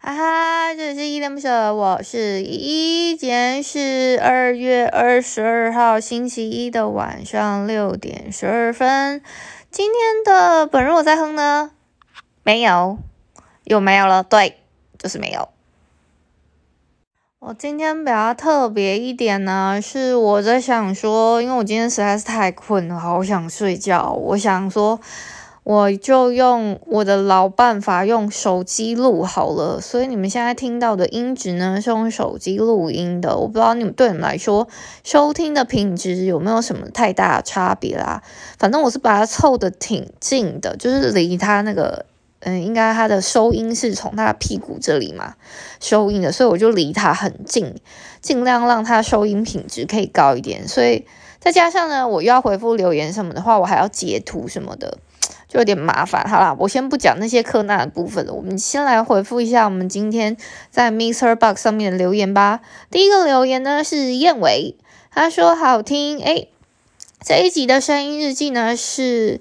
哈哈，这里是依恋不舍，我是依依。今天是二月二十二号星期一的晚上六点十二分。今天的本人我在哼呢？没有，又没有了。对，就是没有。我今天比较特别一点呢，是我在想说，因为我今天实在是太困了，好想睡觉。我想说。我就用我的老办法，用手机录好了，所以你们现在听到的音质呢，是用手机录音的。我不知道你们对你们来说收听的品质有没有什么太大的差别啦。反正我是把它凑得挺近的，就是离它那个，嗯，应该它的收音是从它屁股这里嘛收音的，所以我就离它很近，尽量让它收音品质可以高一点。所以再加上呢，我又要回复留言什么的话，我还要截图什么的。就有点麻烦，好啦，我先不讲那些柯南的部分了，我们先来回复一下我们今天在 MixerBox 上面的留言吧。第一个留言呢是燕尾，他说好听，诶，这一集的声音日记呢是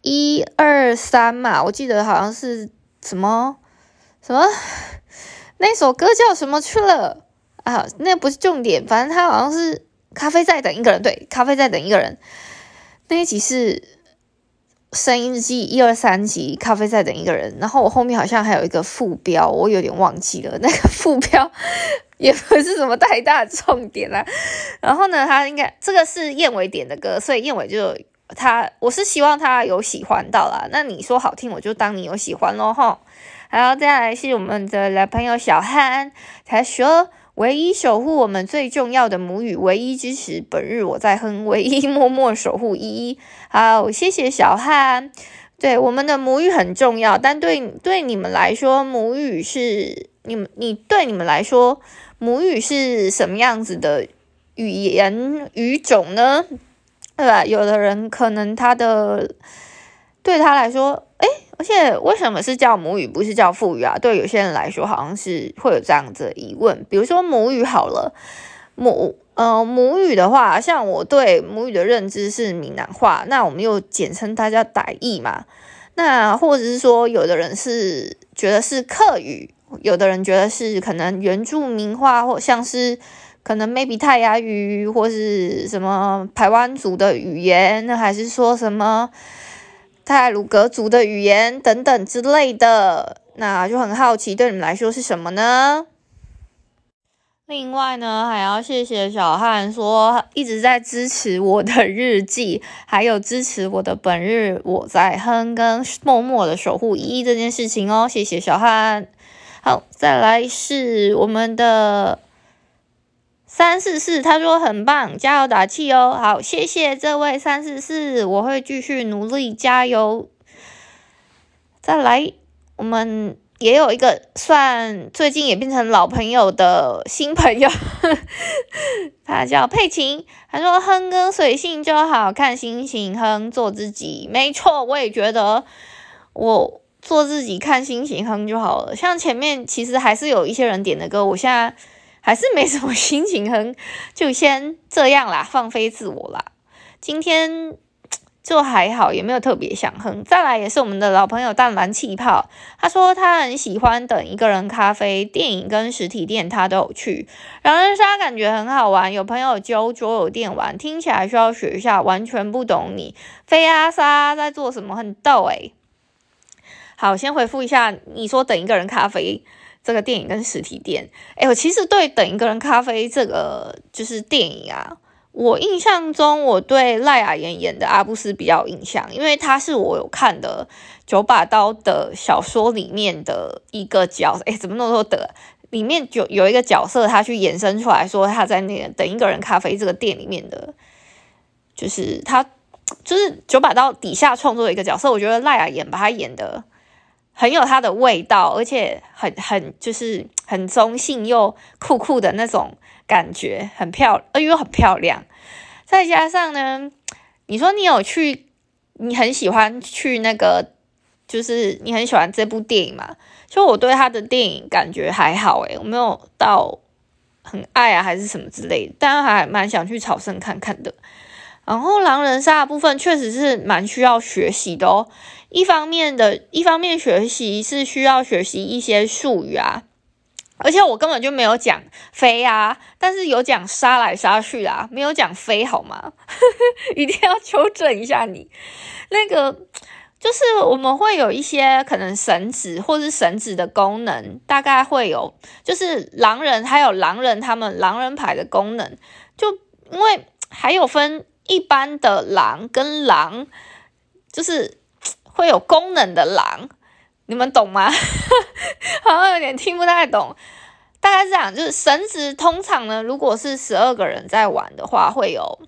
一二三嘛，我记得好像是什么什么那首歌叫什么去了啊？那不是重点，反正他好像是咖啡在等一个人，对，咖啡在等一个人，那一集是。声音日记一二三集，咖啡在等一个人。然后我后面好像还有一个副标，我有点忘记了。那个副标也不是什么太大重点啦。然后呢，他应该这个是燕尾点的歌，所以燕尾就他，我是希望他有喜欢到啦。那你说好听，我就当你有喜欢咯。哈。然后再来是我们的老朋友小汉，他说。唯一守护我们最重要的母语，唯一支持本日我在哼，唯一默默守护依依。好，谢谢小汉。对，我们的母语很重要，但对对你们来说，母语是你们你对你们来说，母语是什么样子的语言语种呢？对吧？有的人可能他的对他来说，而且为什么是叫母语，不是叫父语啊？对有些人来说，好像是会有这样子的疑问。比如说母语好了，母呃母语的话，像我对母语的认知是闽南话，那我们又简称它叫台语嘛。那或者是说，有的人是觉得是客语，有的人觉得是可能原住民话，或像是可能 maybe 泰雅语，或是什么台湾族的语言，那还是说什么？泰鲁格族的语言等等之类的，那就很好奇，对你们来说是什么呢？另外呢，还要谢谢小汉说一直在支持我的日记，还有支持我的本日我在哼跟默默的守护依依这件事情哦，谢谢小汉。好，再来是我们的。三四四，他说很棒，加油打气哦。好，谢谢这位三四四，我会继续努力加油。再来，我们也有一个算最近也变成老朋友的新朋友，他叫佩琴。他说哼歌随性就好，看心情哼，做自己。没错，我也觉得我做自己，看心情哼就好了。像前面其实还是有一些人点的歌，我现在。还是没什么心情哼，就先这样啦，放飞自我啦。今天就还好，也没有特别想哼。再来也是我们的老朋友淡蓝气泡，他说他很喜欢等一个人咖啡，电影跟实体店他都有去。狼人杀感觉很好玩，有朋友揪桌游店玩，听起来需要学一下，完全不懂你飞阿莎在做什么，很逗诶、好，先回复一下，你说等一个人咖啡。这个电影跟实体店，哎，我其实对等一个人咖啡这个就是电影啊，我印象中我对赖雅妍演的阿布斯比较有印象，因为他是我有看的九把刀的小说里面的一个角色，哎，怎么那么多的？里面就有一个角色，他去衍生出来说他在那个等一个人咖啡这个店里面的，就是他就是九把刀底下创作一个角色，我觉得赖雅妍把他演的。很有它的味道，而且很很就是很中性又酷酷的那种感觉，很漂亮，又很漂亮。再加上呢，你说你有去，你很喜欢去那个，就是你很喜欢这部电影嘛？就我对他的电影感觉还好诶，我没有到很爱啊，还是什么之类的，但还蛮想去朝圣看看的。然后狼人杀的部分确实是蛮需要学习的哦。一方面的，一方面学习是需要学习一些术语啊，而且我根本就没有讲飞啊，但是有讲杀来杀去啊，没有讲飞好吗？一定要纠正一下你。那个就是我们会有一些可能绳子或是绳子的功能，大概会有，就是狼人还有狼人他们狼人牌的功能，就因为还有分一般的狼跟狼，就是。会有功能的狼，你们懂吗？好像有点听不太懂。大概是这样，就是神职通常呢，如果是十二个人在玩的话，会有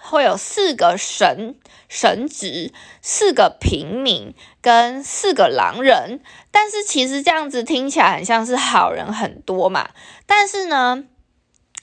会有四个神神职，四个平民跟四个狼人。但是其实这样子听起来很像是好人很多嘛。但是呢，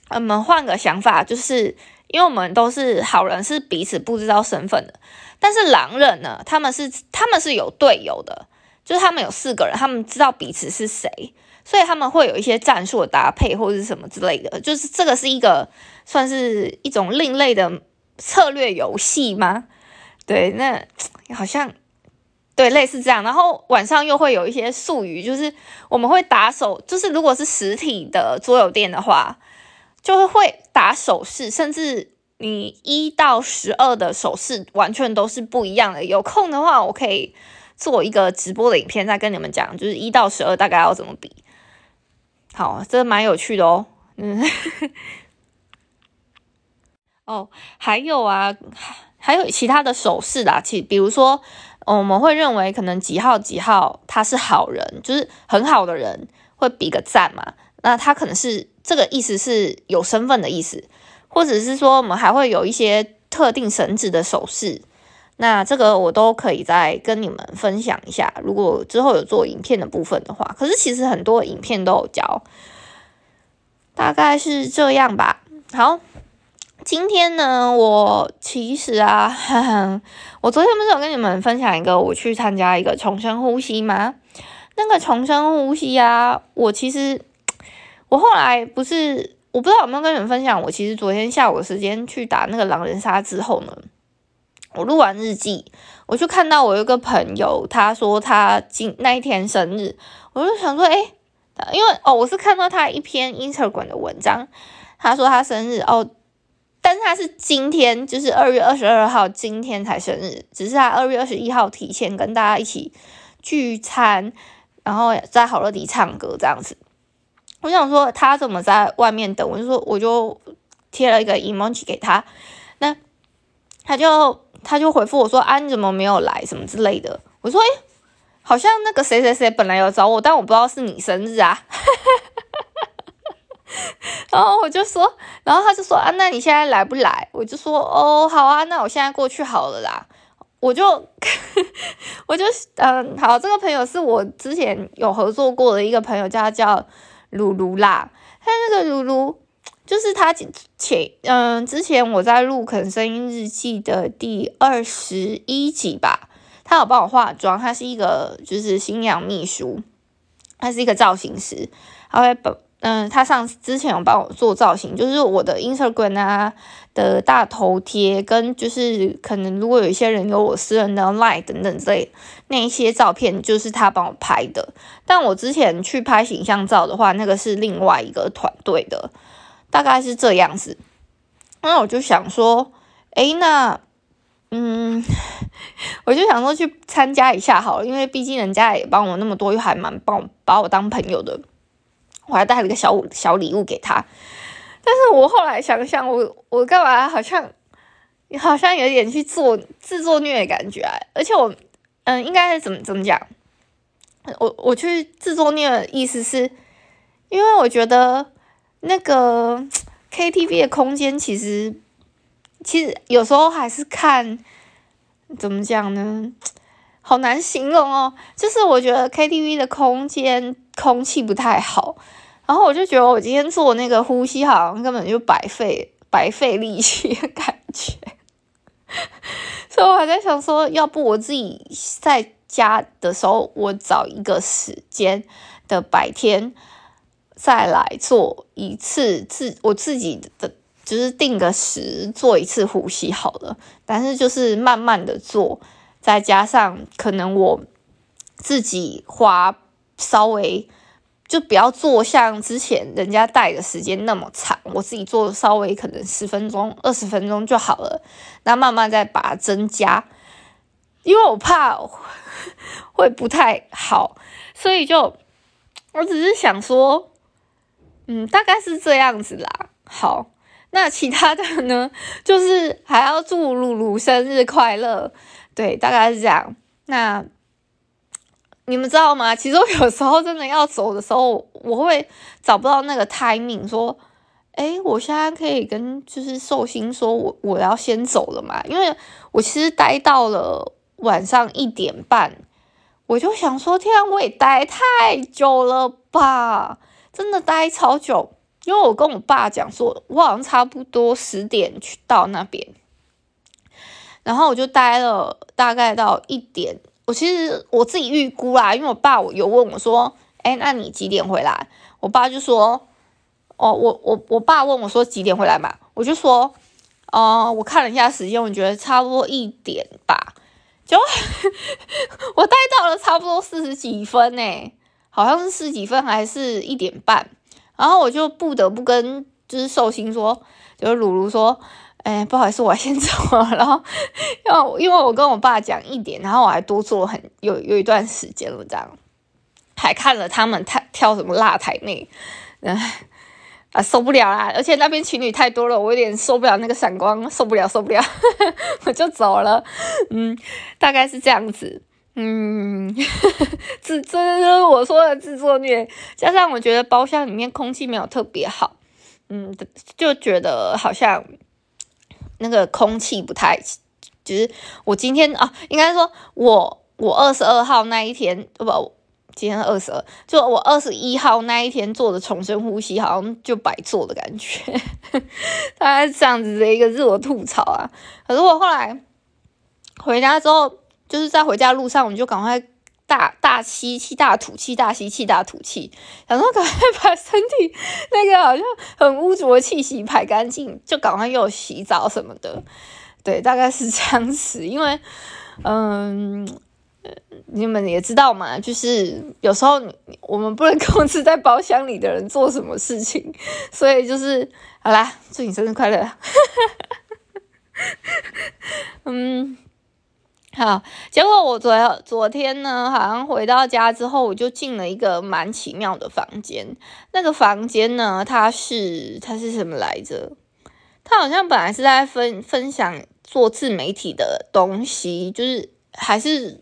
我们换个想法，就是因为我们都是好人，是彼此不知道身份的。但是狼人呢，他们是他们是有队友的，就是他们有四个人，他们知道彼此是谁，所以他们会有一些战术的搭配或者是什么之类的，就是这个是一个算是一种另类的策略游戏吗？对，那 好像对类似这样。然后晚上又会有一些术语，就是我们会打手，就是如果是实体的桌游店的话，就是会打手势，甚至。你一到十二的手势完全都是不一样的。有空的话，我可以做一个直播的影片，再跟你们讲，就是一到十二大概要怎么比。好，这蛮有趣的哦。嗯，哦，还有啊，还有其他的手势啦。其比如说，我们会认为可能几号几号他是好人，就是很好的人，会比个赞嘛。那他可能是这个意思是有身份的意思。或者是说，我们还会有一些特定绳子的手势，那这个我都可以再跟你们分享一下。如果之后有做影片的部分的话，可是其实很多影片都有教，大概是这样吧。好，今天呢，我其实啊，呵呵，我昨天不是有跟你们分享一个我去参加一个重生呼吸吗？那个重生呼吸啊，我其实我后来不是。我不知道有没有跟你们分享，我其实昨天下午时间去打那个狼人杀之后呢，我录完日记，我就看到我有个朋友，他说他今那一天生日，我就想说，诶，因为哦，我是看到他一篇 Instagram 的文章，他说他生日哦，但是他是今天，就是二月二十二号今天才生日，只是他二月二十一号提前跟大家一起聚餐，然后在好乐迪唱歌这样子。我想说他怎么在外面等，我就说我就贴了一个 emoji 给他，那他就他就回复我说啊，你怎么没有来什么之类的。我说诶，好像那个谁谁谁本来有找我，但我不知道是你生日啊。然后我就说，然后他就说啊，那你现在来不来？我就说哦，好啊，那我现在过去好了啦。我就 我就嗯，好，这个朋友是我之前有合作过的一个朋友，叫他叫。露露啦，他那个露露就是他前嗯，之前我在录可能声音日记的第二十一集吧，他有帮我化妆，他是一个就是新娘秘书，他是一个造型师，他会把嗯，他上之前有帮我做造型，就是我的 Instagram 啊的大头贴，跟就是可能如果有一些人有我私人的 Line 等等之类的。那一些照片，就是他帮我拍的。但我之前去拍形象照的话，那个是另外一个团队的，大概是这样子。那我就想说，诶，那嗯，我就想说去参加一下好了，因为毕竟人家也帮我那么多，又还蛮帮我把我当朋友的。我还带了一个小小礼物给他，但是我后来想想，我我干嘛好像好像有点去做自作孽的感觉啊！而且我嗯，应该是怎么怎么讲？我我去自作孽的意思是，因为我觉得那个 KTV 的空间其实其实有时候还是看怎么讲呢？好难形容哦，就是我觉得 KTV 的空间空气不太好。然后我就觉得我今天做那个呼吸好像根本就白费白费力气的感觉，所以我还在想说，要不我自己在家的时候，我找一个时间的白天再来做一次自我自己的就是定个时做一次呼吸好了，但是就是慢慢的做，再加上可能我自己花稍微就不要做像之前人家带的时间那么长，我自己做稍微可能十分钟、二十分钟就好了，那慢慢再把它增加，因为我怕会 不太好，所以就我只是想说，嗯，大概是这样子啦。好。那其他的呢，就是还要祝露露生日快乐，对，大概是这样。那你们知道吗？其实有时候真的要走的时候，我会找不到那个 timing，说，诶，我现在可以跟就是寿星说我我要先走了嘛？因为我其实待到了晚上一点半，我就想说，天啊，我也待太久了吧，真的待超久。因为我跟我爸讲说，我好像差不多十点去到那边，然后我就待了大概到一点。我其实我自己预估啦，因为我爸我有问我说：“哎，那你几点回来？”我爸就说：“哦，我我我爸问我说几点回来嘛？”我就说：“哦、我看了一下时间，我觉得差不多一点吧。”就 我待到了差不多四十几分呢，好像是四十几分还是一点半。然后我就不得不跟就是寿星说，就是鲁鲁说，哎，不好意思，我先走了。然后，因为因为我跟我爸讲一点，然后我还多做很有有一段时间了，这样还看了他们跳跳什么辣台妹，哎啊受不了啦！而且那边情侣太多了，我有点受不了那个闪光，受不了受不了，我就走了。嗯，大概是这样子。嗯，这这我说的自作孽，加上我觉得包厢里面空气没有特别好，嗯，就觉得好像那个空气不太，就是我今天啊，应该说我我二十二号那一天不，今天二十二，就我二十一号那一天做的重生呼吸，好像就白做的感觉，大概这样子的一个自我吐槽啊。可是我后来回家之后。就是在回家路上，我就赶快大大吸气、大吐气、大吸气、大吐气，想说赶快把身体那个好像很污浊的气息排干净，就赶快又洗澡什么的。对，大概是这样子。因为，嗯，你们也知道嘛，就是有时候我们不能控制在包厢里的人做什么事情，所以就是好啦，祝你生日快乐。嗯。好，结果我昨昨天呢，好像回到家之后，我就进了一个蛮奇妙的房间。那个房间呢，它是它是什么来着？它好像本来是在分分享做自媒体的东西，就是还是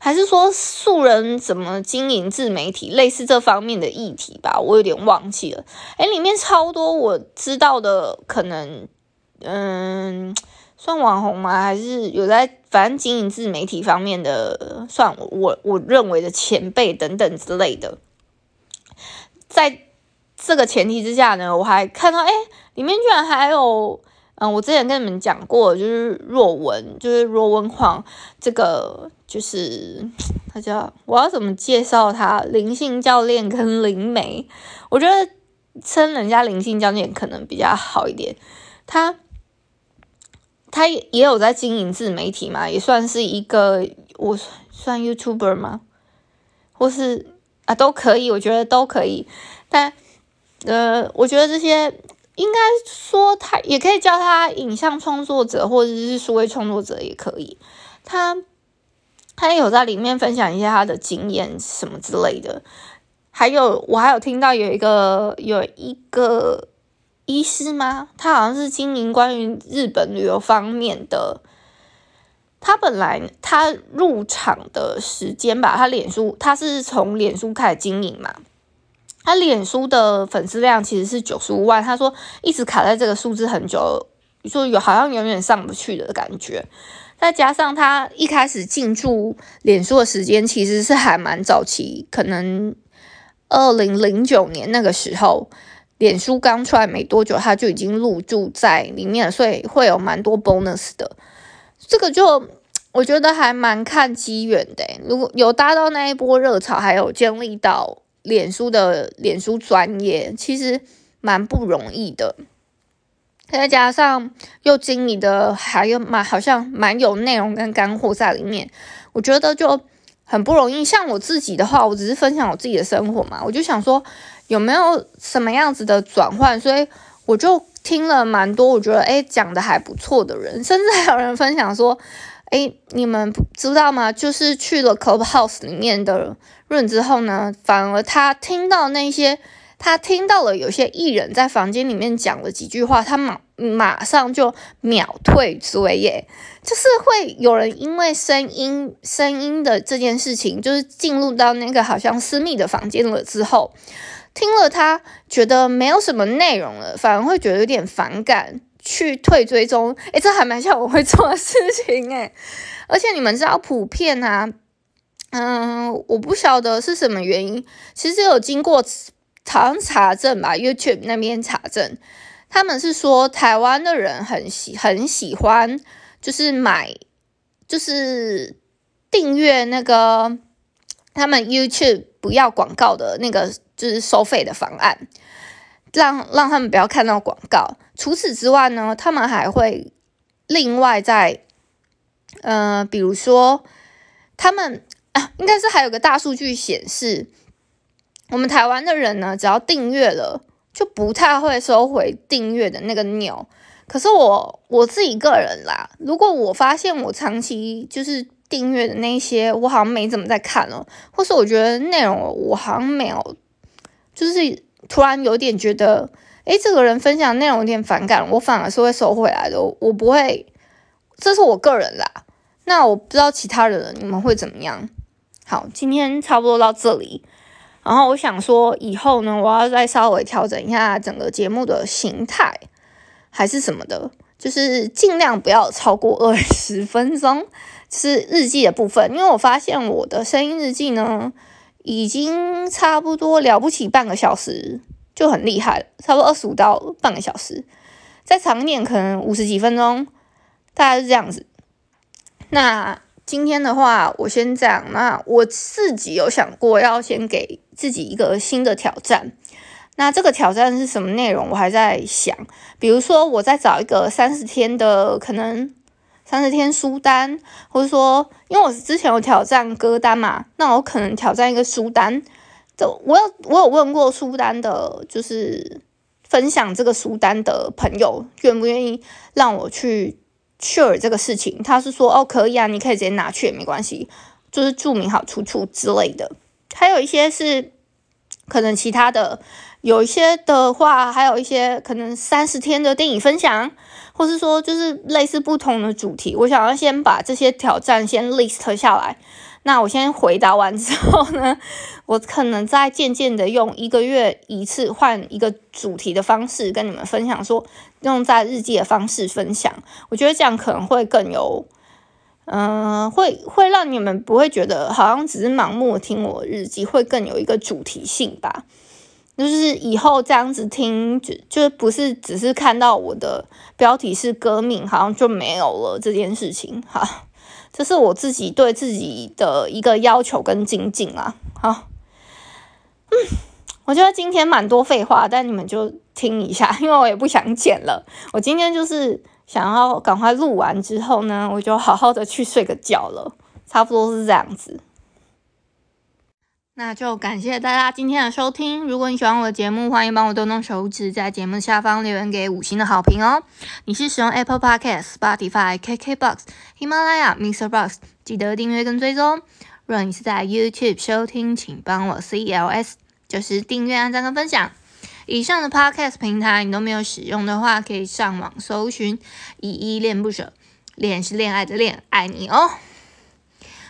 还是说素人怎么经营自媒体，类似这方面的议题吧，我有点忘记了。诶，里面超多我知道的，可能嗯。算网红吗？还是有在反正经营自媒体方面的，算我我认为的前辈等等之类的。在这个前提之下呢，我还看到，哎，里面居然还有，嗯，我之前跟你们讲过，就是若文，就是若文晃，这个就是他叫我要怎么介绍他？灵性教练跟灵媒，我觉得称人家灵性教练可能比较好一点，他。他也有在经营自媒体嘛，也算是一个，我算 YouTuber 吗？或是啊，都可以，我觉得都可以。但呃，我觉得这些应该说他也可以叫他影像创作者，或者是数位创作者也可以。他他也有在里面分享一些他的经验什么之类的。还有我还有听到有一个有一个。医师吗？他好像是经营关于日本旅游方面的。他本来他入场的时间吧，他脸书他是从脸书开始经营嘛。他脸书的粉丝量其实是九十五万，他说一直卡在这个数字很久，说有好像永远上不去的感觉。再加上他一开始进驻脸书的时间其实是还蛮早期，可能二零零九年那个时候。脸书刚出来没多久，他就已经入驻在里面，所以会有蛮多 bonus 的。这个就我觉得还蛮看机缘的。如果有搭到那一波热潮，还有建立到脸书的脸书专业，其实蛮不容易的。再加上又经历的还有蛮好像蛮有内容跟干货在里面，我觉得就很不容易。像我自己的话，我只是分享我自己的生活嘛，我就想说有没有什么样子的转换，所以我就听了蛮多，我觉得诶讲的还不错的人，甚至还有人分享说，诶你们知道吗？就是去了 Clubhouse 里面的人之后呢，反而他听到那些。他听到了有些艺人在房间里面讲了几句话，他马马上就秒退追耶，就是会有人因为声音声音的这件事情，就是进入到那个好像私密的房间了之后，听了他觉得没有什么内容了，反而会觉得有点反感，去退追踪。诶，这还蛮像我会做的事情诶，而且你们知道普遍啊，嗯，我不晓得是什么原因，其实有经过。常查证吧，YouTube 那边查证，他们是说台湾的人很喜很喜欢，就是买，就是订阅那个他们 YouTube 不要广告的那个，就是收费的方案，让让他们不要看到广告。除此之外呢，他们还会另外在，呃，比如说他们啊，应该是还有个大数据显示。我们台湾的人呢，只要订阅了，就不太会收回订阅的那个钮。可是我我自己个人啦，如果我发现我长期就是订阅的那些，我好像没怎么在看了，或是我觉得内容我好像没有，就是突然有点觉得，诶，这个人分享内容有点反感，我反而是会收回来的。我不会，这是我个人啦。那我不知道其他人你们会怎么样？好，今天差不多到这里。然后我想说，以后呢，我要再稍微调整一下整个节目的形态，还是什么的，就是尽量不要超过二十分钟，是日记的部分。因为我发现我的声音日记呢，已经差不多了不起半个小时，就很厉害了，差不多二十五到半个小时，再长一点可能五十几分钟，大概是这样子。那。今天的话，我先这样。那我自己有想过要先给自己一个新的挑战。那这个挑战是什么内容？我还在想。比如说，我再找一个三十天的，可能三十天书单，或者说，因为我之前有挑战歌单嘛，那我可能挑战一个书单。就我有我有问过书单的，就是分享这个书单的朋友，愿不愿意让我去。share 这个事情，他是说哦，可以啊，你可以直接拿去也没关系，就是注明好出处之类的。还有一些是可能其他的，有一些的话，还有一些可能三十天的电影分享，或是说就是类似不同的主题。我想要先把这些挑战先 list 下来。那我先回答完之后呢，我可能再渐渐的用一个月一次换一个主题的方式跟你们分享，说用在日记的方式分享，我觉得这样可能会更有，嗯、会会让你们不会觉得好像只是盲目听我日记，会更有一个主题性吧。就是以后这样子听，就就不是只是看到我的标题是歌命，好像就没有了这件事情，哈。这是我自己对自己的一个要求跟精进啊，好，嗯，我觉得今天蛮多废话，但你们就听一下，因为我也不想剪了。我今天就是想要赶快录完之后呢，我就好好的去睡个觉了，差不多是这样子。那就感谢大家今天的收听。如果你喜欢我的节目，欢迎帮我动动手指，在节目下方留言给五星的好评哦。你是使用 Apple Podcast、Spotify、KKBox、喜马拉雅、MrBox，记得订阅跟追踪。如果你是在 YouTube 收听，请帮我 CLS，就是订阅、按赞跟分享。以上的 Podcast 平台你都没有使用的话，可以上网搜寻“依依恋不舍”，恋是恋爱的恋，爱你哦。